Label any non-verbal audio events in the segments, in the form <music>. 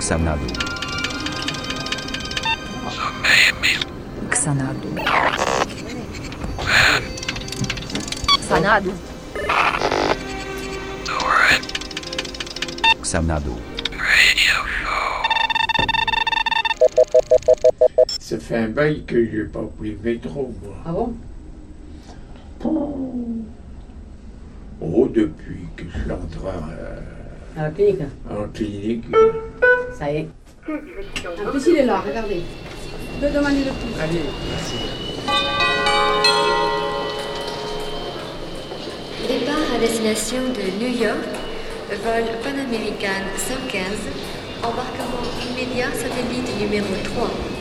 Xanadu. Xanadu. Xanadu. Xanadu. Ça fait un bail que j'ai pas pris le métro, moi. Ah bon? Oh, depuis que je suis entré euh, À la clinique, en clinique. Ça y est. En plus, il est là, regardez. Deux demandez le plus. Allez, merci. Départ à destination de New York, vol Pan-American 115, embarquement immédiat satellite numéro 3.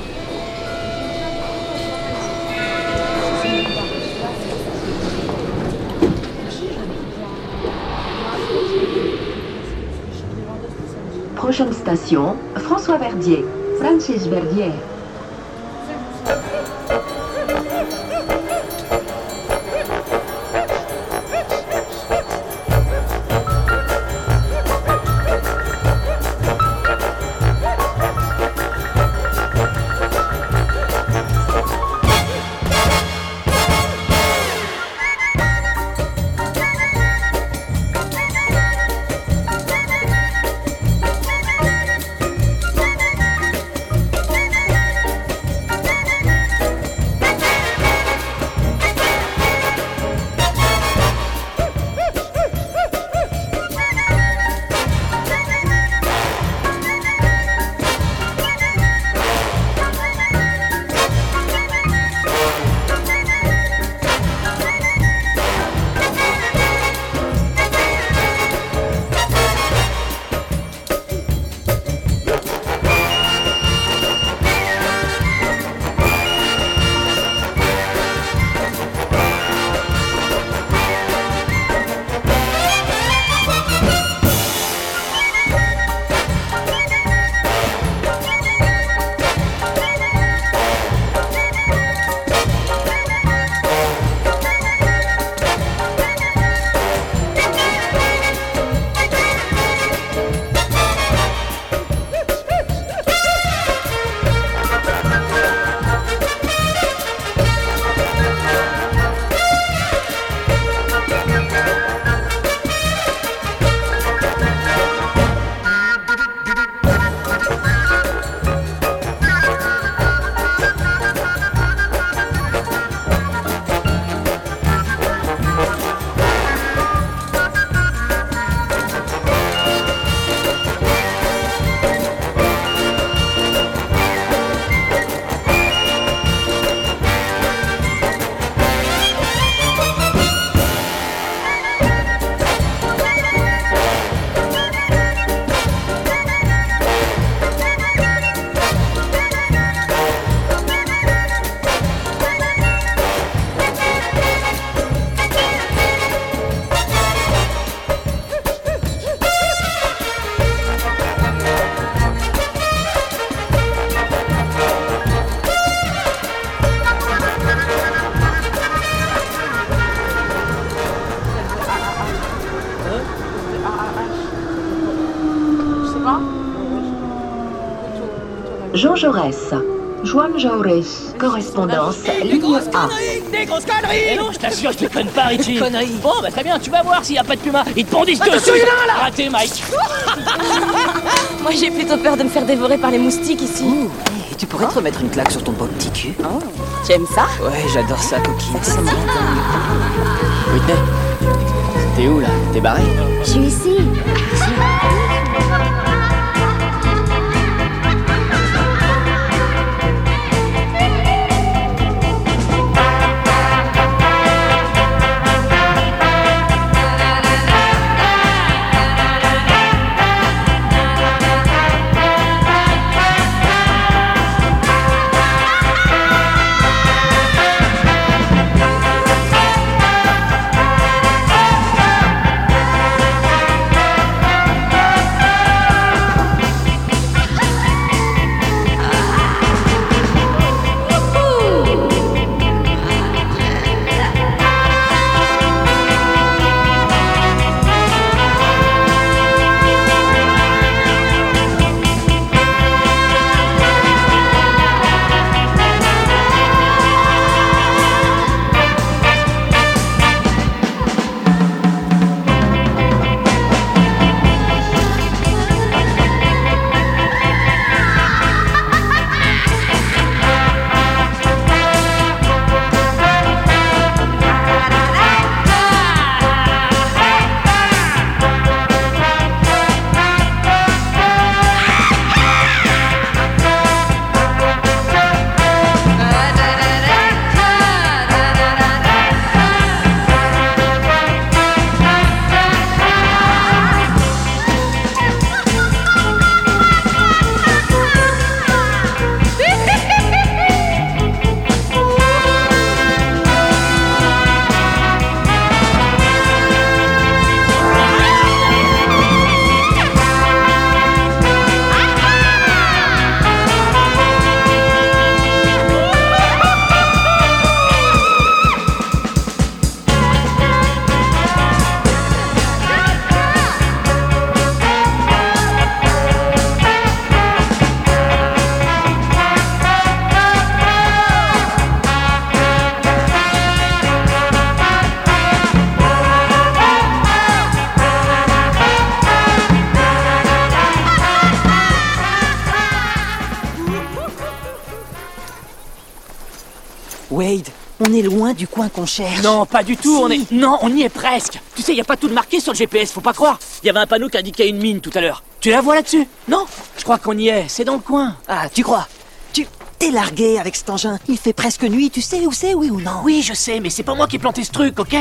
Prochaine station, François Verdier. Francis Verdier. Jean Jaurès. Correspondance, ligne A. Des grosses conneries Non, je t'assure, je te conne pas, Richie Conneries Bon, bah très bien, tu vas voir s'il y a pas de puma Ils te pondissent dessus là Raté, Mike <laughs> Moi j'ai plutôt peur de me faire dévorer par les moustiques ici. Et tu pourrais te remettre une claque sur ton beau petit cul Oh, tu aimes ça Ouais, j'adore ça, coquine. Ça me rend dingue. Whitney, t'es où là? T'es barré Je suis ici. Du coin qu'on cherche. Non, pas du tout, on est... Non, on y est presque Tu sais, y a pas tout de marqué sur le GPS, faut pas croire Il y avait un panneau qui indiquait une mine tout à l'heure. Tu la vois là-dessus? Non Je crois qu'on y est, c'est dans le coin. Ah, tu crois? Tu t'es largué avec cet engin. Il fait presque nuit, tu sais où c'est, oui ou non? Oui, je sais, mais c'est pas moi qui ai planté ce truc, ok?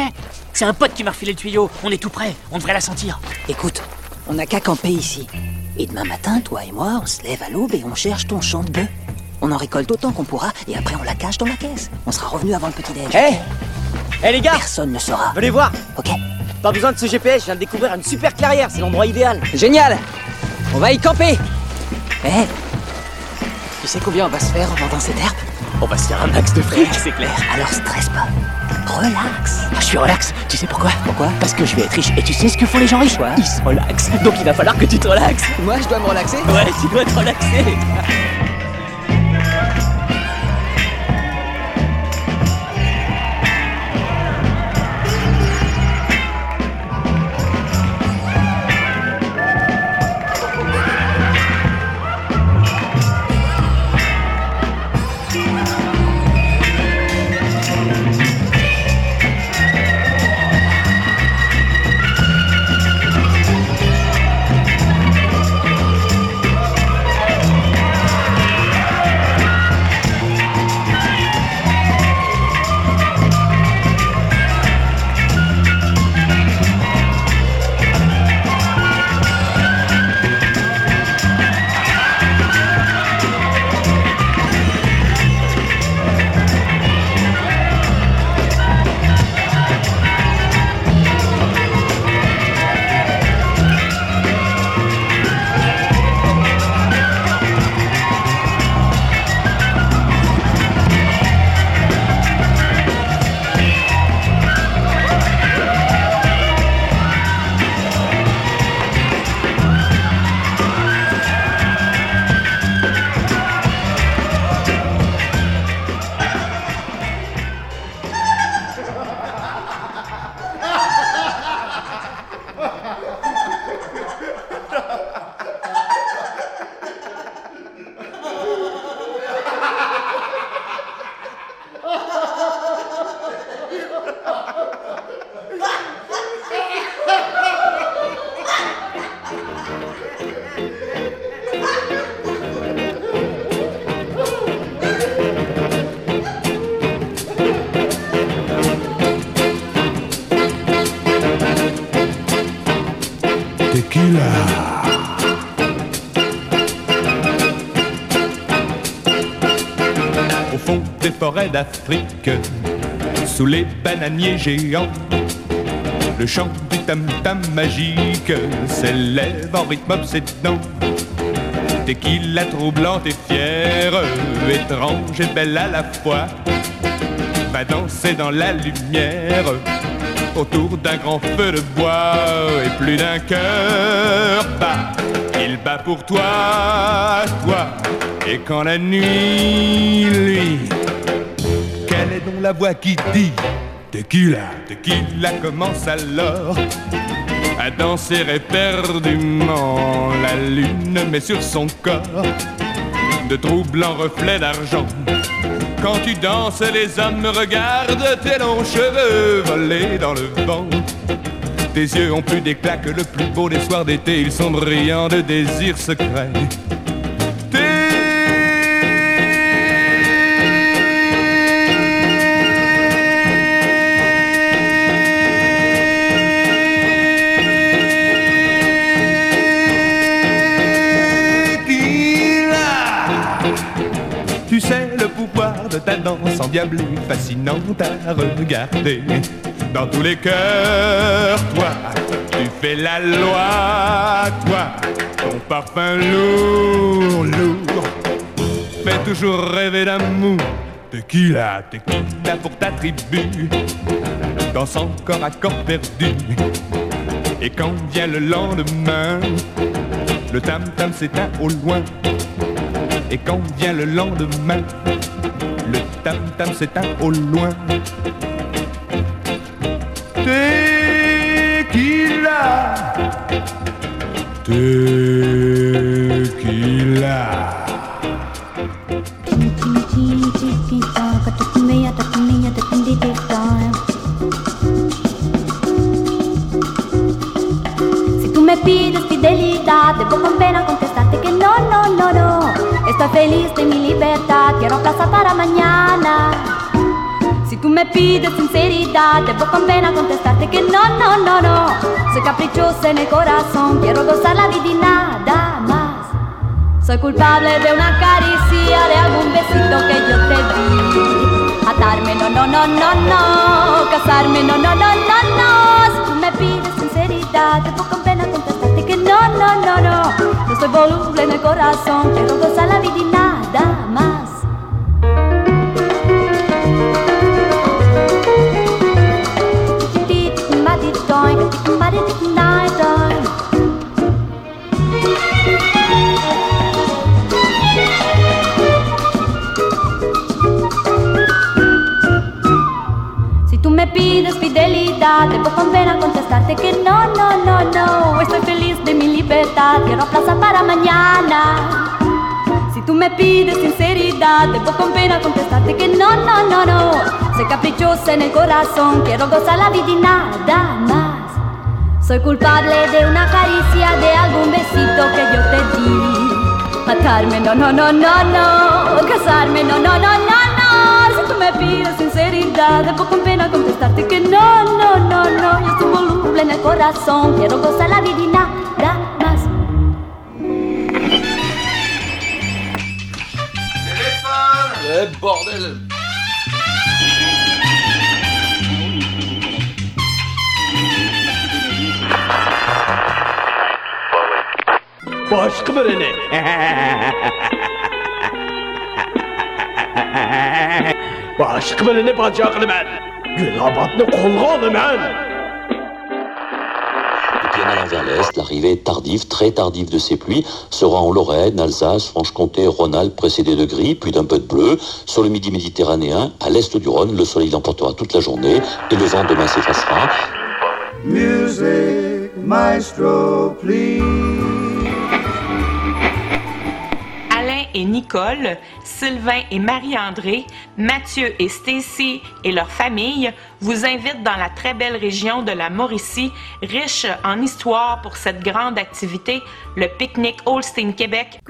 C'est un pote qui m'a refilé le tuyau. On est tout près, on devrait la sentir. Écoute, on n'a qu'à camper ici. Et demain matin, toi et moi, on se lève à l'aube et on cherche ton champ de bœuf. On en récolte autant qu'on pourra et après on la cache dans la caisse. On sera revenu avant le petit déj. Hé Eh les gars Personne ne saura. Venez voir Ok. Pas besoin de ce GPS, je viens de découvrir une super clairière, c'est l'endroit idéal. Génial On va y camper Eh Tu sais combien on va se faire en vendant cette herbe? On va se faire un max de fric, c'est clair. Alors stresse pas. Relax. Ah, je suis relax, tu sais pourquoi? Pourquoi? Parce que je vais être riche. Et tu sais ce que font les gens riches? Quoi? Ils se relaxent. Donc il va falloir que tu te relaxes. Moi, je dois me relaxer? Ouais, tu dois te relaxer. d'Afrique, sous les bananiers géants. Le chant du tam-tam magique s'élève en rythme obsédant. Tequila troublante et fière, étrange et belle à la fois, va danser dans la lumière autour d'un grand feu de bois et plus d'un cœur bat. Il bat pour toi, toi, et quand la nuit, lui, la voix qui dit Tequila, tequila commence alors à danser éperdument. La lune met sur son corps de troublants reflets d'argent. Quand tu danses, les hommes regardent tes longs cheveux voler dans le vent. Tes yeux ont plus d'éclat que le plus beau des soirs d'été, ils sont brillants de désirs secrets. Ta danse endiablée, fascinante à regarder. Dans tous les cœurs, toi, tu fais la loi, toi, ton parfum lourd, lourd, fait toujours rêver d'amour. Tequila, tequila pour ta tribu, danse encore à corps perdu. Et quand vient le lendemain, le tam-tam s'éteint au loin. Et quand vient le lendemain, le tam-tam s'éteint au loin. Tequila, tequila. Fidelidad, feliz de mi libertad, quiero plaza para mañana. Si tú me pides sinceridad, debo con pena contestarte que no, no, no, no. Soy caprichosa en el corazón, quiero gozar la vida y nada más. Soy culpable de una caricia, de algún besito que yo te di. Atarme, no, no, no, no, no. Casarme, no, no, no, no, no. Si tú me pides sinceridad, debo con pena contestarte que no, no, no, no. Soy voluble en el corazón, quiero gozar la vida y nada más. Si tú me pides fidelidad, debo con pena contestarte que no, no, no, no. Estoy feliz de mi libertad, quiero plaza para mañana. Si tú me pides sinceridad, debo con pena contestarte que no, no, no, no. Soy caprichosa en el corazón, quiero gozar la vida y nada más. Soy culpable de una caricia, de algún besito que yo te di. Matarme, no, no, no, no, no. Casarme, no, no, no, no, me pides sinceridad, debo con pena contestarte que no, no, no, no. Yo soy voluble en el corazón, quiero gozar la vida y nada más. Eh, bordel Başka birini. <laughs> Ben. Ben. Et puis en allant vers l'est, l'arrivée tardive, très tardive de ces pluies sera en Lorraine, Alsace, Franche-Comté, Rhône-Alpes, précédée de gris, puis d'un peu de bleu. Sur le midi méditerranéen, à l'est du Rhône, le soleil l'emportera toute la journée et le vent demain s'effacera. Music, maestro, please. Nicole, Sylvain et Marie-André, Mathieu et Stacy et leur famille vous invitent dans la très belle région de la Mauricie, riche en histoire pour cette grande activité, le pique-nique Holstein Québec.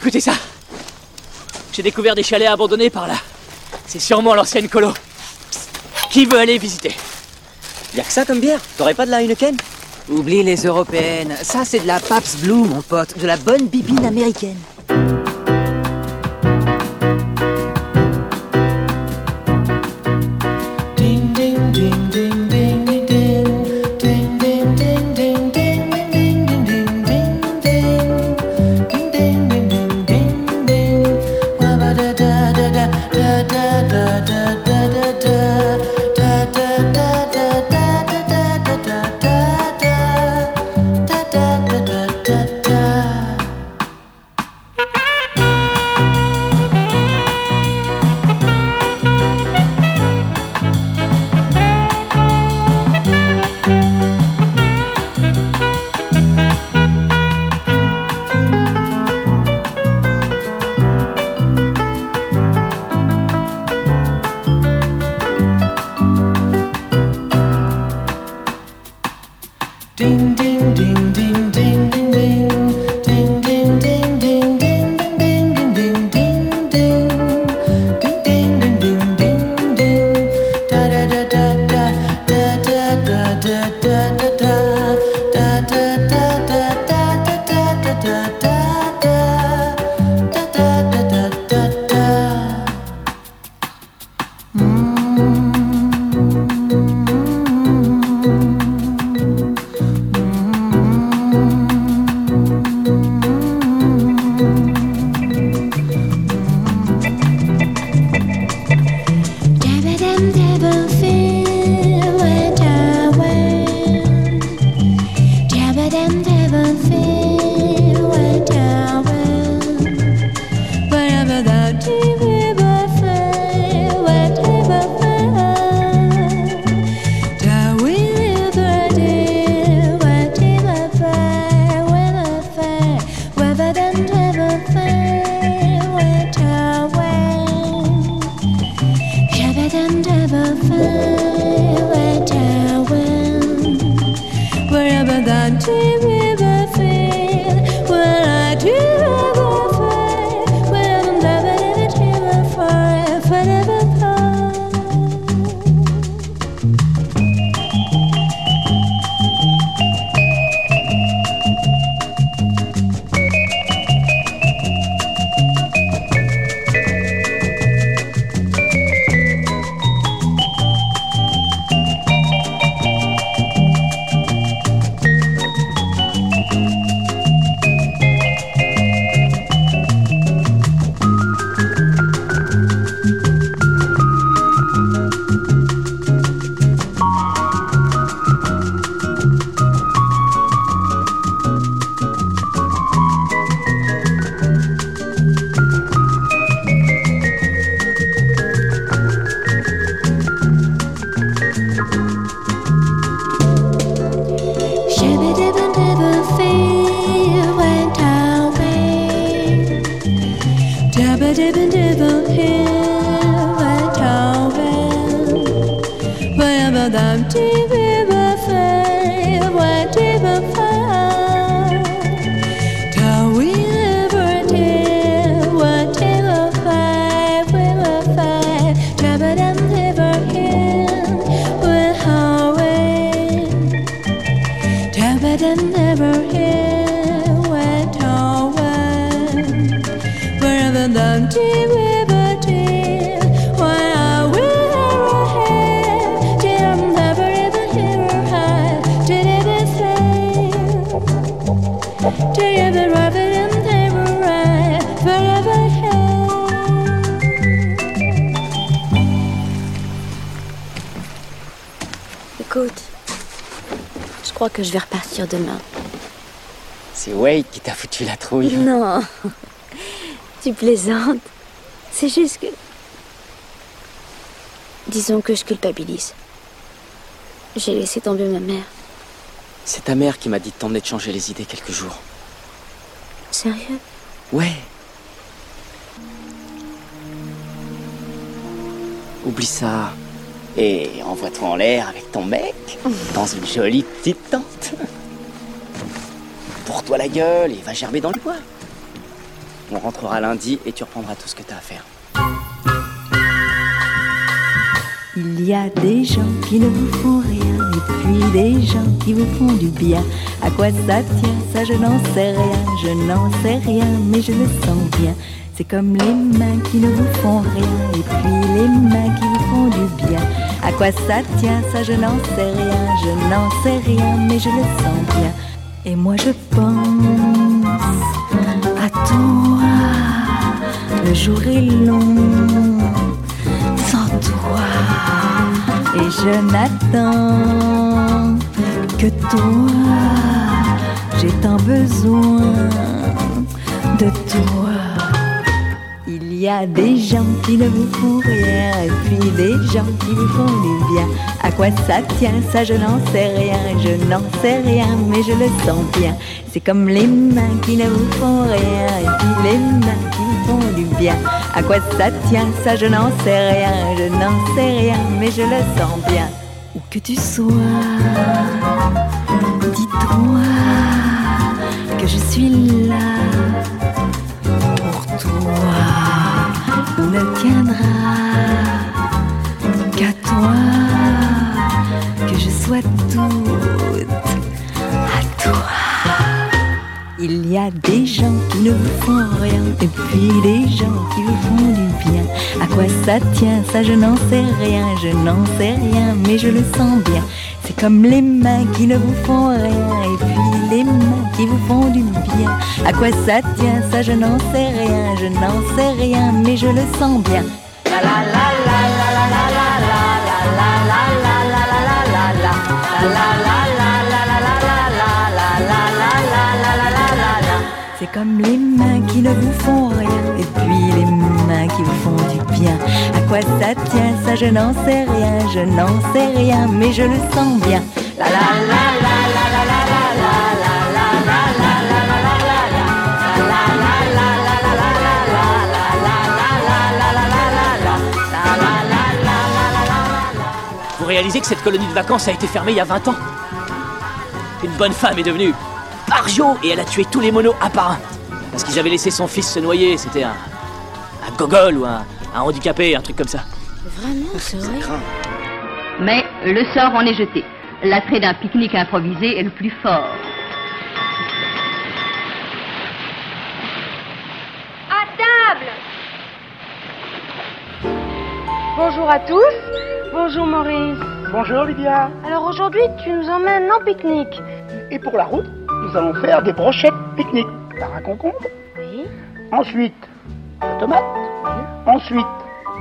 Écoutez ça. J'ai découvert des chalets abandonnés par là. C'est sûrement l'ancienne colo. Qui veut aller visiter? Y'a que ça comme bière? T'aurais pas de la Heineken? Oublie les européennes. Ça, c'est de la Pabst Blue, mon pote. De la bonne bibine américaine. Crois que je vais repartir demain. C'est Wade qui t'a foutu la trouille. Non, tu plaisantes. C'est juste que... Disons que je culpabilise. J'ai laissé tomber ma mère. C'est ta mère qui m'a dit de t'emmener de changer les idées quelques jours. Sérieux? Ouais. Oublie ça. Et envoie-toi en l'air avec ton mec <laughs> dans une jolie petite tente. Pour toi la gueule et va gerber dans le bois. On rentrera lundi et tu reprendras tout ce que t'as à faire. Il y a des gens qui ne vous font rien des gens qui vous font du bien. À quoi ça tient, ça je n'en sais rien, je n'en sais rien, mais je le sens bien. C'est comme les mains qui ne vous font rien et puis les mains qui vous font du bien. À quoi ça tient, ça je n'en sais rien, je n'en sais rien, mais je le sens bien. Et moi je pense à toi, le jour est long sans toi. Et je n'attends que toi. J'ai tant besoin de toi. Il y a des gens qui ne vous font rien et puis des gens qui vous font du bien. À quoi ça tient, ça je n'en sais rien, je n'en sais rien, mais je le sens bien. C'est comme les mains qui ne vous font rien et puis les mains bien. À quoi ça tient, ça je n'en sais rien, je n'en sais rien, mais je le sens bien. Où que tu sois, dis-toi que je suis là pour toi. Il ne tiendra qu'à toi que je sois toute Il y a des gens qui ne vous font rien et puis des gens qui vous font du bien. À quoi ça tient, ça je n'en sais rien, je n'en sais rien, mais je le sens bien. C'est comme les mains qui ne vous font rien et puis les mains qui vous font du bien. À quoi ça tient, ça je n'en sais rien, je n'en sais rien, mais je le sens bien. La la la la la la la la la la la la la la la la Comme les mains qui ne vous font rien et puis les mains qui vous font du bien. À quoi ça tient, ça je n'en sais rien, je n'en sais rien, mais je le sens bien. La la la la la la Vous réalisez que cette colonie de vacances a été fermée il y a 20 ans Une bonne femme est devenue Barjo et elle a tué tous les monos un par un. Parce qu'ils avaient laissé son fils se noyer, c'était un. un gogol ou un, un handicapé, un truc comme ça. Vraiment, c'est vrai Mais le sort en est jeté. L'attrait d'un pique-nique improvisé est le plus fort. À table Bonjour à tous. Bonjour Maurice. Bonjour Lydia. Alors aujourd'hui, tu nous emmènes en pique-nique. Et pour la route, nous allons faire des brochettes pique-nique. Par un concombre. Oui. Ensuite, la tomate. Ensuite,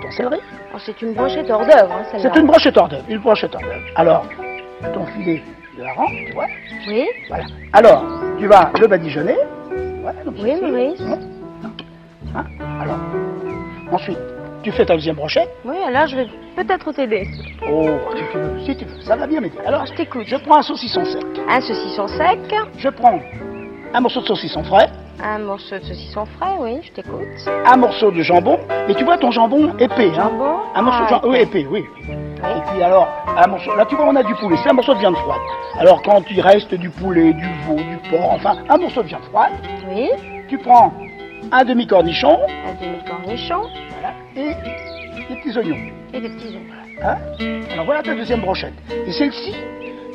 ton céleri. Oh, c'est une brochette hors d'œuvre, hein. C'est une brochette hors d'œuvre. Une brochette hors d'œuvre. Alors, ton filet de hareng, tu vois. Oui. Voilà. Alors, tu vas le badigeonner. Voilà, donc Oui. Maurice. Hein? Alors, ensuite, tu fais ta deuxième brochette. Oui, alors je vais peut-être t'aider. Oh, si tu veux, si tu veux, ça va bien m'aider. Alors, je t'écoute. Je prends un saucisson sec. Un saucisson sec. Je prends un morceau de saucisson frais, Un morceau de saucisson frais, oui, je t'écoute. un morceau de jambon, mais tu vois ton jambon épais, hein Jambon Un morceau de Ah, jambon, oui, épais, oui. Et puis alors, un morceau, là tu vois, on a du poulet, c'est un morceau de viande froide. Alors quand il reste du poulet, du veau, du porc, enfin, un morceau de viande froide, Oui. tu prends un demi-cornichon, Un demi-cornichon voilà, et des petits oignons. et des petits œufs. Hein Alors voilà ta deuxième brochette. Et celle-ci,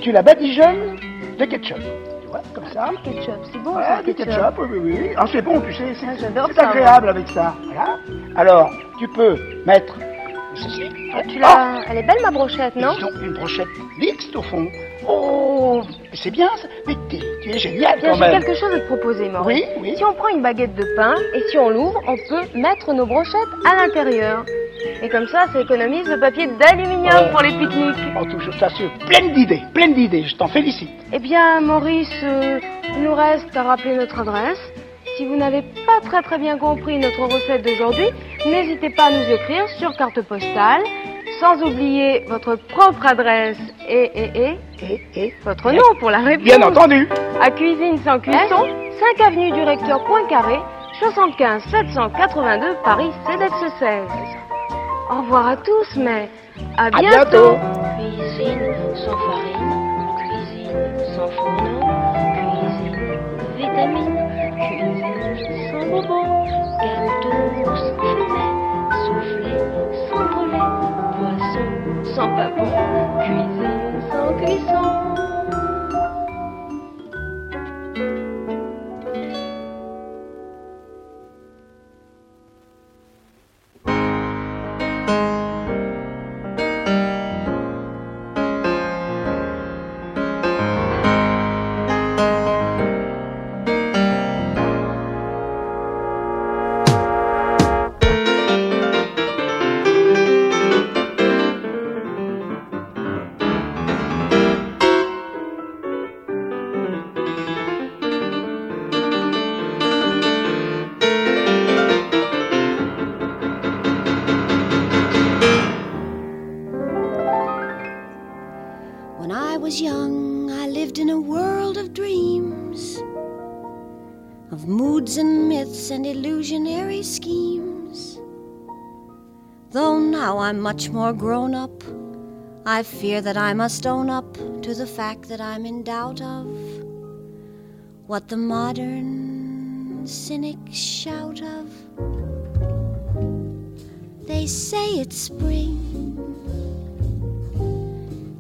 tu la badigeonnes de ketchup. Tu vois, comme ça. Ketchup, c'est bon Voilà, ça, du ketchup. ketchup, oui, oui, oui. Ah, c'est bon, tu sais, c'est Ah, agréable avec ça. Voilà. Alors, tu peux mettre ceci. Ah, tu l'as... Elle est belle ma brochette, non Ils ont une brochette mixte au fond. Oh, c'est bien ça. Mais t'es- tu es génial Tiens, quand j'ai même. quelque chose à te proposer, Maurice. Oui, oui. Si on prend une baguette de pain et si on l'ouvre, on peut mettre nos brochettes à l'intérieur. Et comme ça, ça économise le papier d'aluminium Oh. pour les pique-niques. En tout cas, c'est pleine d'idées, pleine d'idées. Je t'en félicite. Eh bien, Maurice, euh, il nous reste à rappeler notre adresse. Si vous n'avez pas très très bien compris notre recette d'aujourd'hui, n'hésitez pas à nous écrire sur carte postale, sans oublier votre propre adresse et, et, et, Et, et, votre nom pour la réponse. bien entendu. À Cuisine sans cuisson, 5 avenue du Recteur Poincaré, 75 782 Paris CDX 16. Au revoir à tous, mais à À bientôt. bientôt. Cuisine sans farine, cuisine sans fourneau, cuisine vitamine, cuisine sans gâteaux sans papon, cuisine sans cuisson. Much more grown up, I fear that I must own up to the fact that I'm in doubt of what the modern cynics shout of. They say it's spring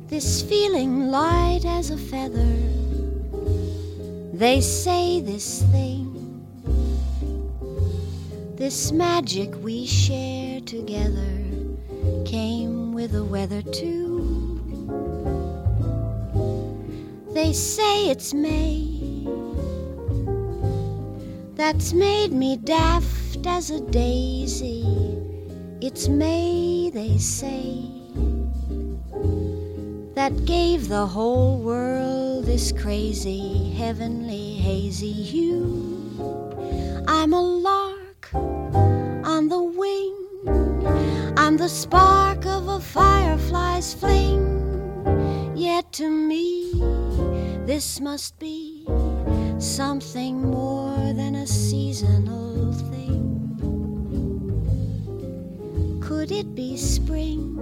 this feeling light as a feather. They say this thing, this magic we share together, came with the weather too. They say it's May, that's made me daft as a daisy. It's May, they say that gave the whole world this crazy, heavenly, hazy hue. I'm a I'm the spark of a firefly's fling. Yet to me, this must be something more than a seasonal thing. Could it be spring?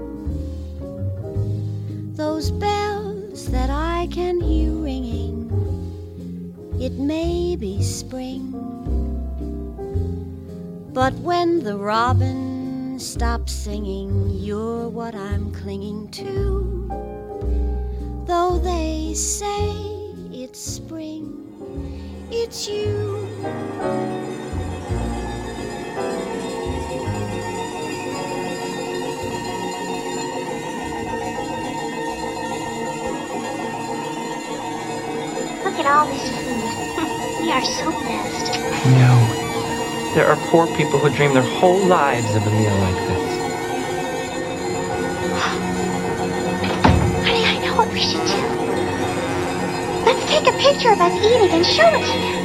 those bells that I can hear ringing. It may be spring, but when the robin stops singing, you're what I'm clinging to. Though they say it's spring, it's you. Look at all this food. <laughs> we are so blessed. No. There are poor people who dream their whole lives of a meal like this. Honey, I know what we should do. Let's take a picture of us eating and show it to them.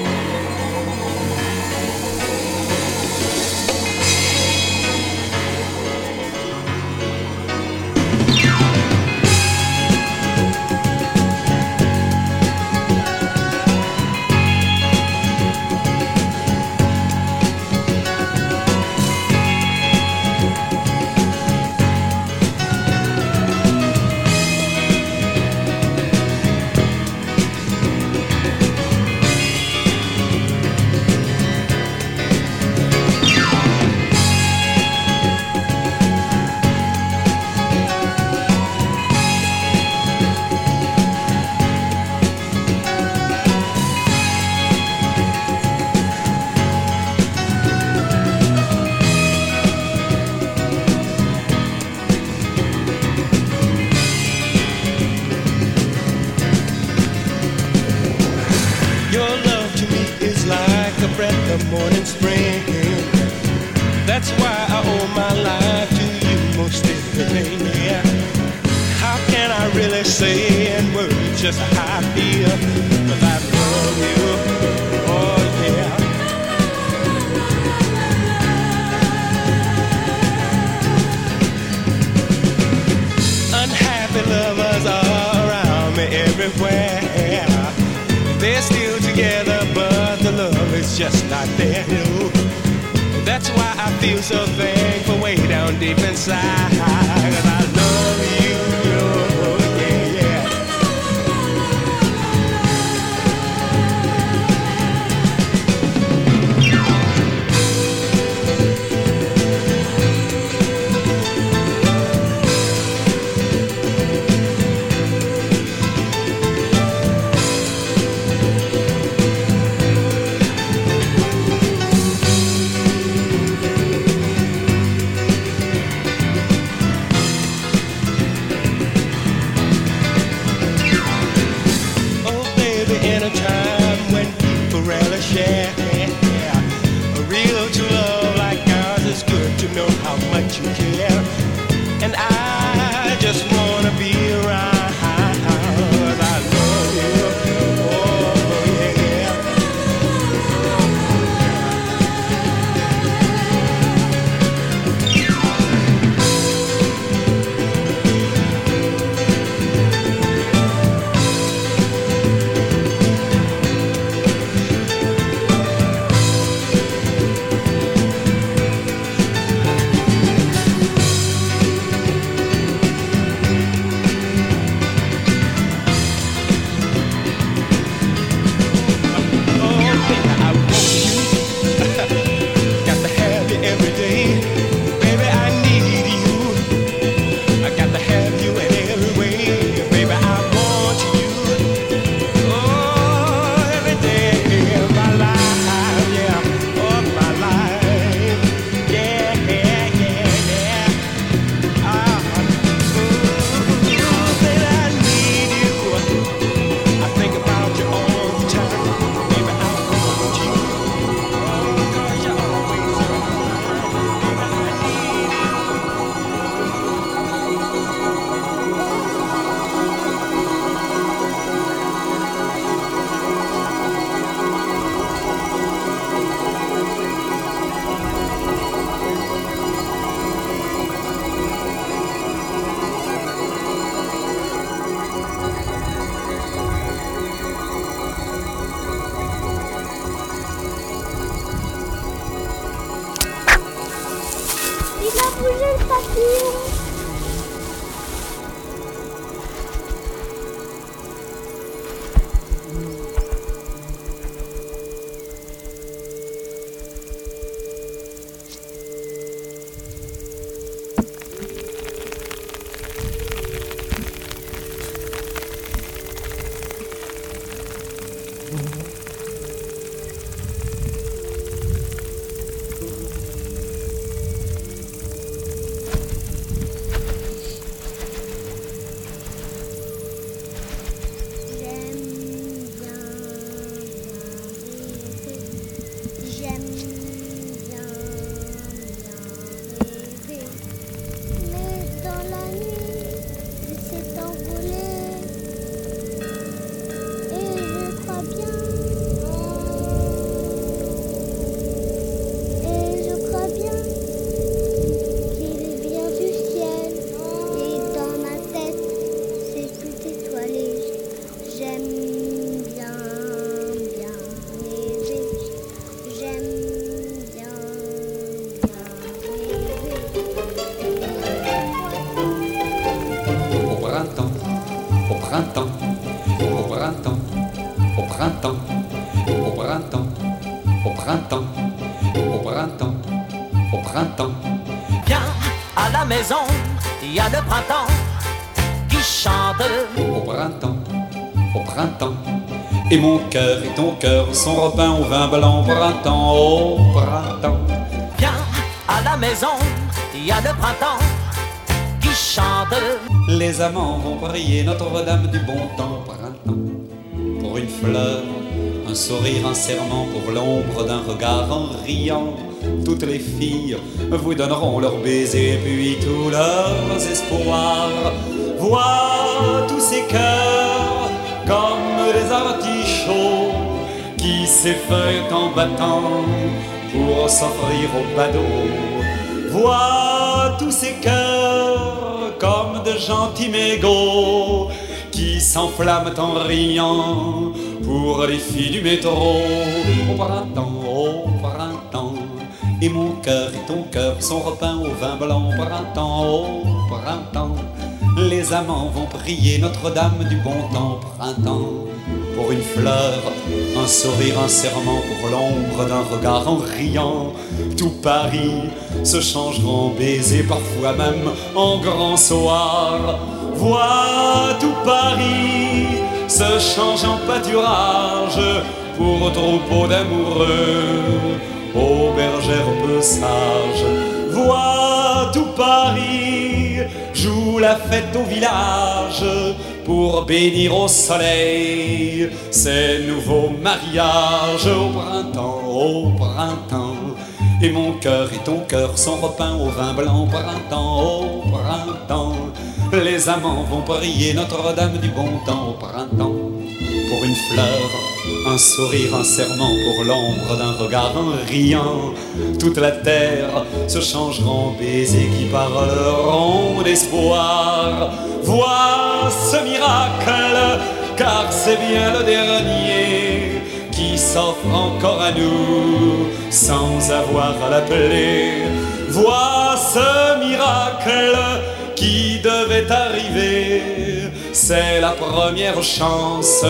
Everywhere. They're still together, but the love is just not there. No. That's why I feel so thankful way down deep inside. I love you, Et mon cœur et ton cœur sont repeints au vin blanc. Printemps, au printemps. Viens à la maison, il y a le printemps qui chante. Les amants vont prier Notre-Dame du bon temps. Printemps, pour une fleur, un sourire, un serment, pour l'ombre d'un regard en riant. Toutes les filles vous donneront leurs baisers et puis tous leurs espoirs. Vois tous ces cœurs comme des qui s'effeuillent en battant pour s'offrir au badaud. Vois tous ces cœurs comme de gentils mégots qui s'enflamment en riant pour les filles du métro. Au printemps, au printemps, et mon cœur et ton cœur sont repeints au vin blanc. Au printemps, au printemps, les amants vont prier Notre-Dame du bon temps. Printemps, pour une fleur, un sourire, un serment, pour l'ombre d'un regard en riant. Tout Paris se changera en baiser, parfois même en grand soir. Vois tout Paris se change en pâturage pour troupeau d'amoureux, aux bergères peu. Vois tout Paris la fête au village pour bénir au soleil ces nouveaux mariages au printemps, au printemps. Et mon cœur et ton cœur sont repeints au vin blanc, printemps, au printemps. Les amants vont prier Notre-Dame du bon temps au printemps. Pour une fleur, un sourire, un serment, pour l'ombre d'un regard, un riant. Toute la terre se changera en baisers qui parleront d'espoir. Vois ce miracle, car c'est bien le dernier qui s'offre encore à nous sans avoir à l'appeler. Vois ce miracle qui devait arriver. C'est la première chance,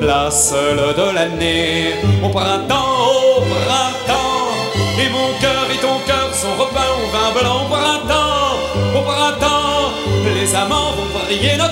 la seule de l'année. Au printemps, au printemps, et mon cœur et ton cœur sont repeints au vin blanc. Au printemps, au printemps, les amants vont prier Notre-Dame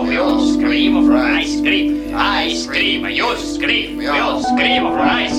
scream. We all scream for ice cream. Ice cream. You scream. We all scream for ice cream.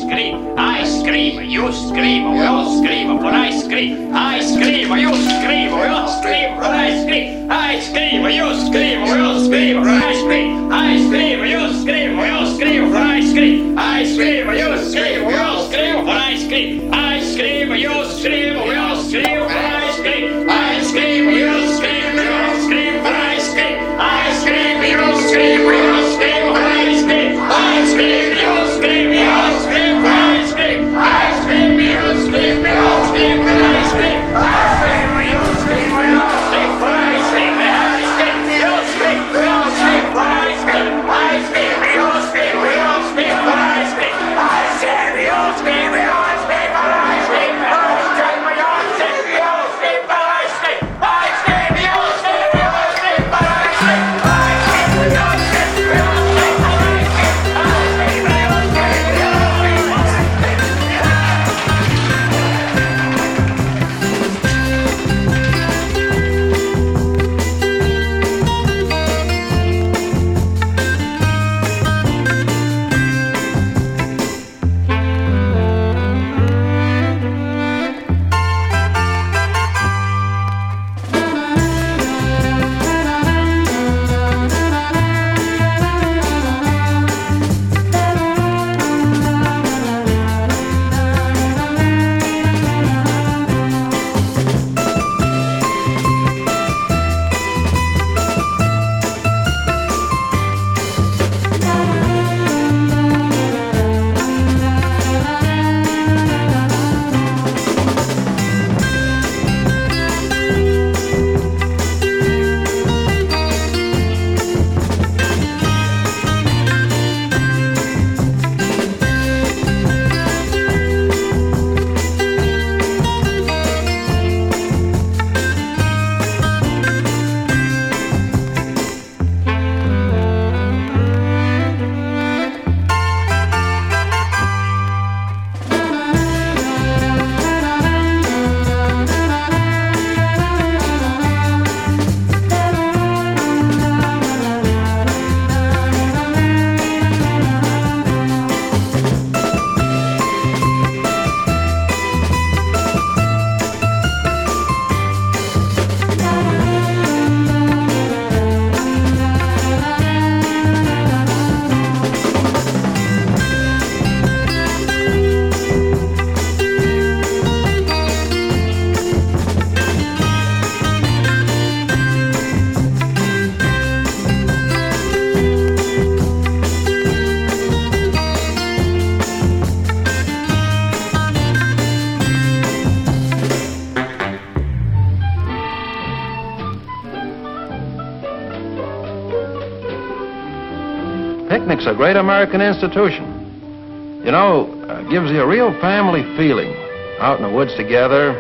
A great American institution. You know, uh, gives you a real family feeling. Out in the woods together,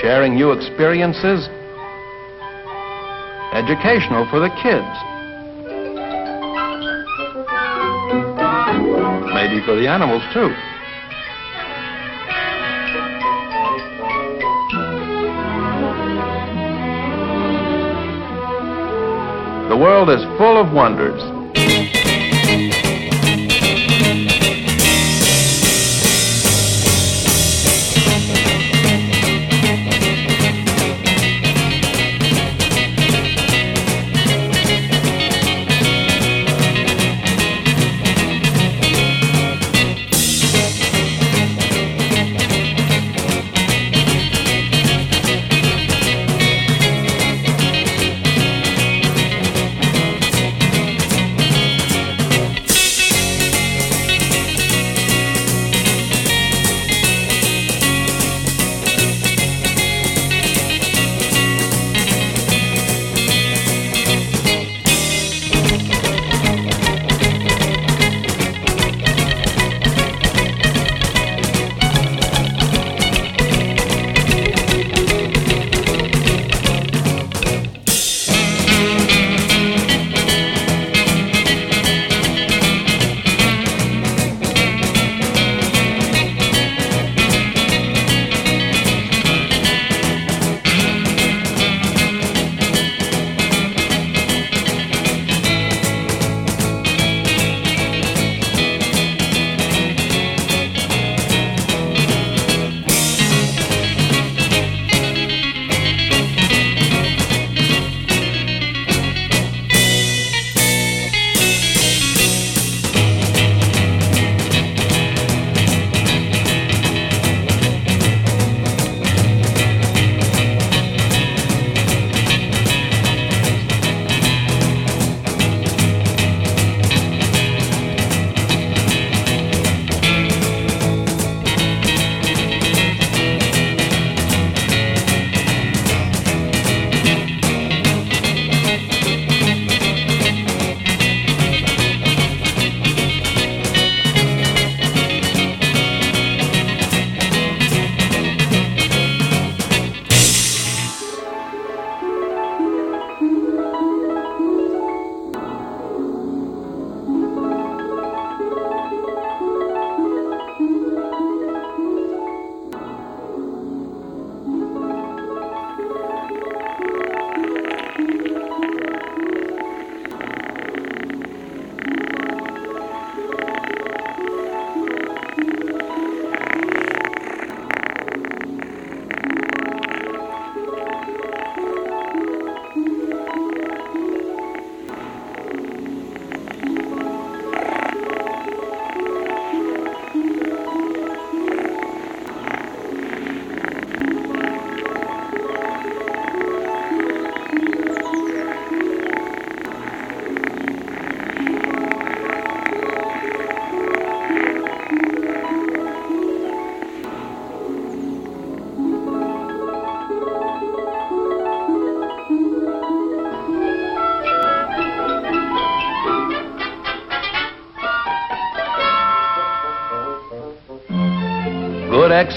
sharing new experiences. Educational for the kids. Maybe for the animals, too. The world is full of wonders.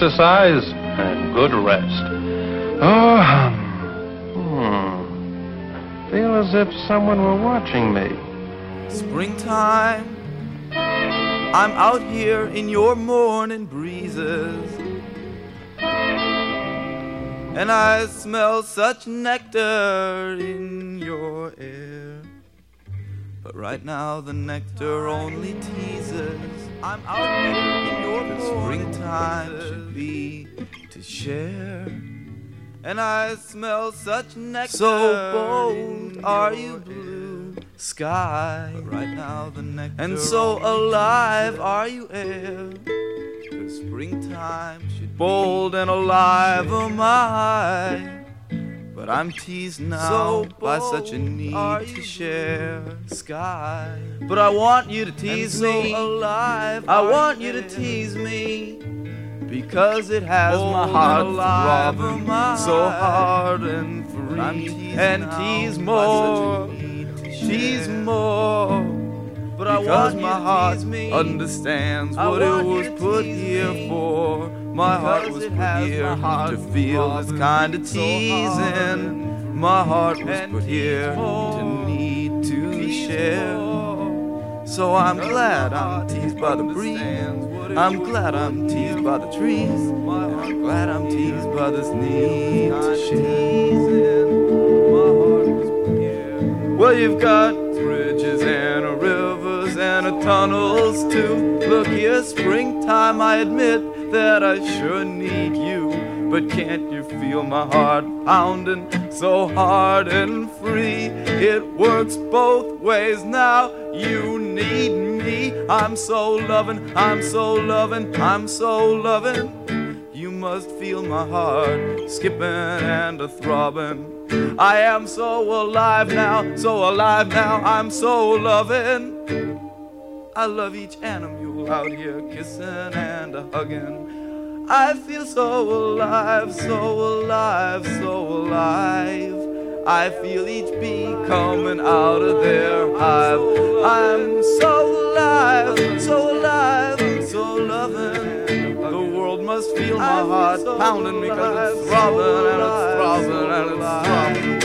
Exercise and good rest. Oh, hmm. Feel as if someone were watching me. Springtime, I'm out here in your morning breezes. And I smell such nectar in your air. But right now the nectar only teases. I'm out here in your the springtime should be share. And I smell such nectar. So bold are you, blue sky. But right now the nectar. And so alive are you, air. The springtime should bold and alive oh am I. But I'm teased now so by such a need to share sky. But I want you to tease me. So alive I want you to tease me. Because it has oh, my heart throbbing oh, so hard and free. And tease more, tease more. but because my heart understands what it was put here for. My heart was put here to feel this kind of teasing. My heart was put here to need to share. So I'm glad I'm teased by the breeze. I'm glad I'm teased by the trees. And I'm glad I'm teased by this need to share. Well, you've got bridges and a rivers and a tunnels too. Look here, springtime, I admit that I sure need you. But can't you feel my heart pounding so hard and free? It works both ways now. You need me. I'm so loving, I'm so loving, I'm so loving. You must feel my heart skipping and a throbbing. I am so alive now, so alive now, I'm so loving. I love each animal out here kissing and a hugging. I feel so alive, so alive, so alive. I feel each bee coming out of their hive. I'm so alive, so alive, so loving. The world must feel my heart pounding because it's throbbing and it's throbbing and it's throbbing.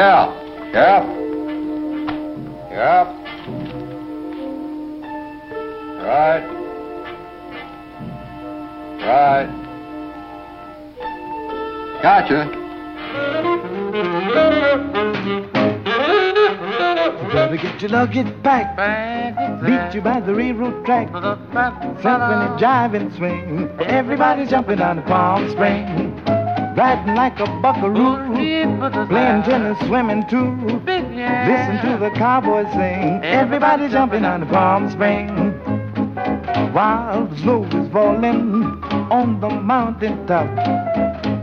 Yeah. Yep. Yep. Right. Right. Gotcha. Gotta get your luggage back. Beat you by the railroad track. Something to jive and swing. Everybody's jumping on the Palm Spring. Riding like a buckaroo. Playing tennis, swimming too. Listen to the cowboys sing. Everybody jumping on the Palm Spring. While the snow is falling on the mountain top.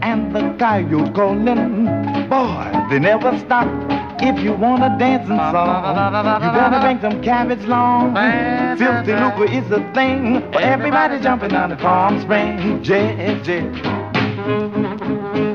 And the coyote calling. Boy, they never stop. If you want a dancing song, you better bring some cabbage long. Filthy lucre is a thing. for Everybody jumping on the Palm Spring. Yeah, yeah. Thank you.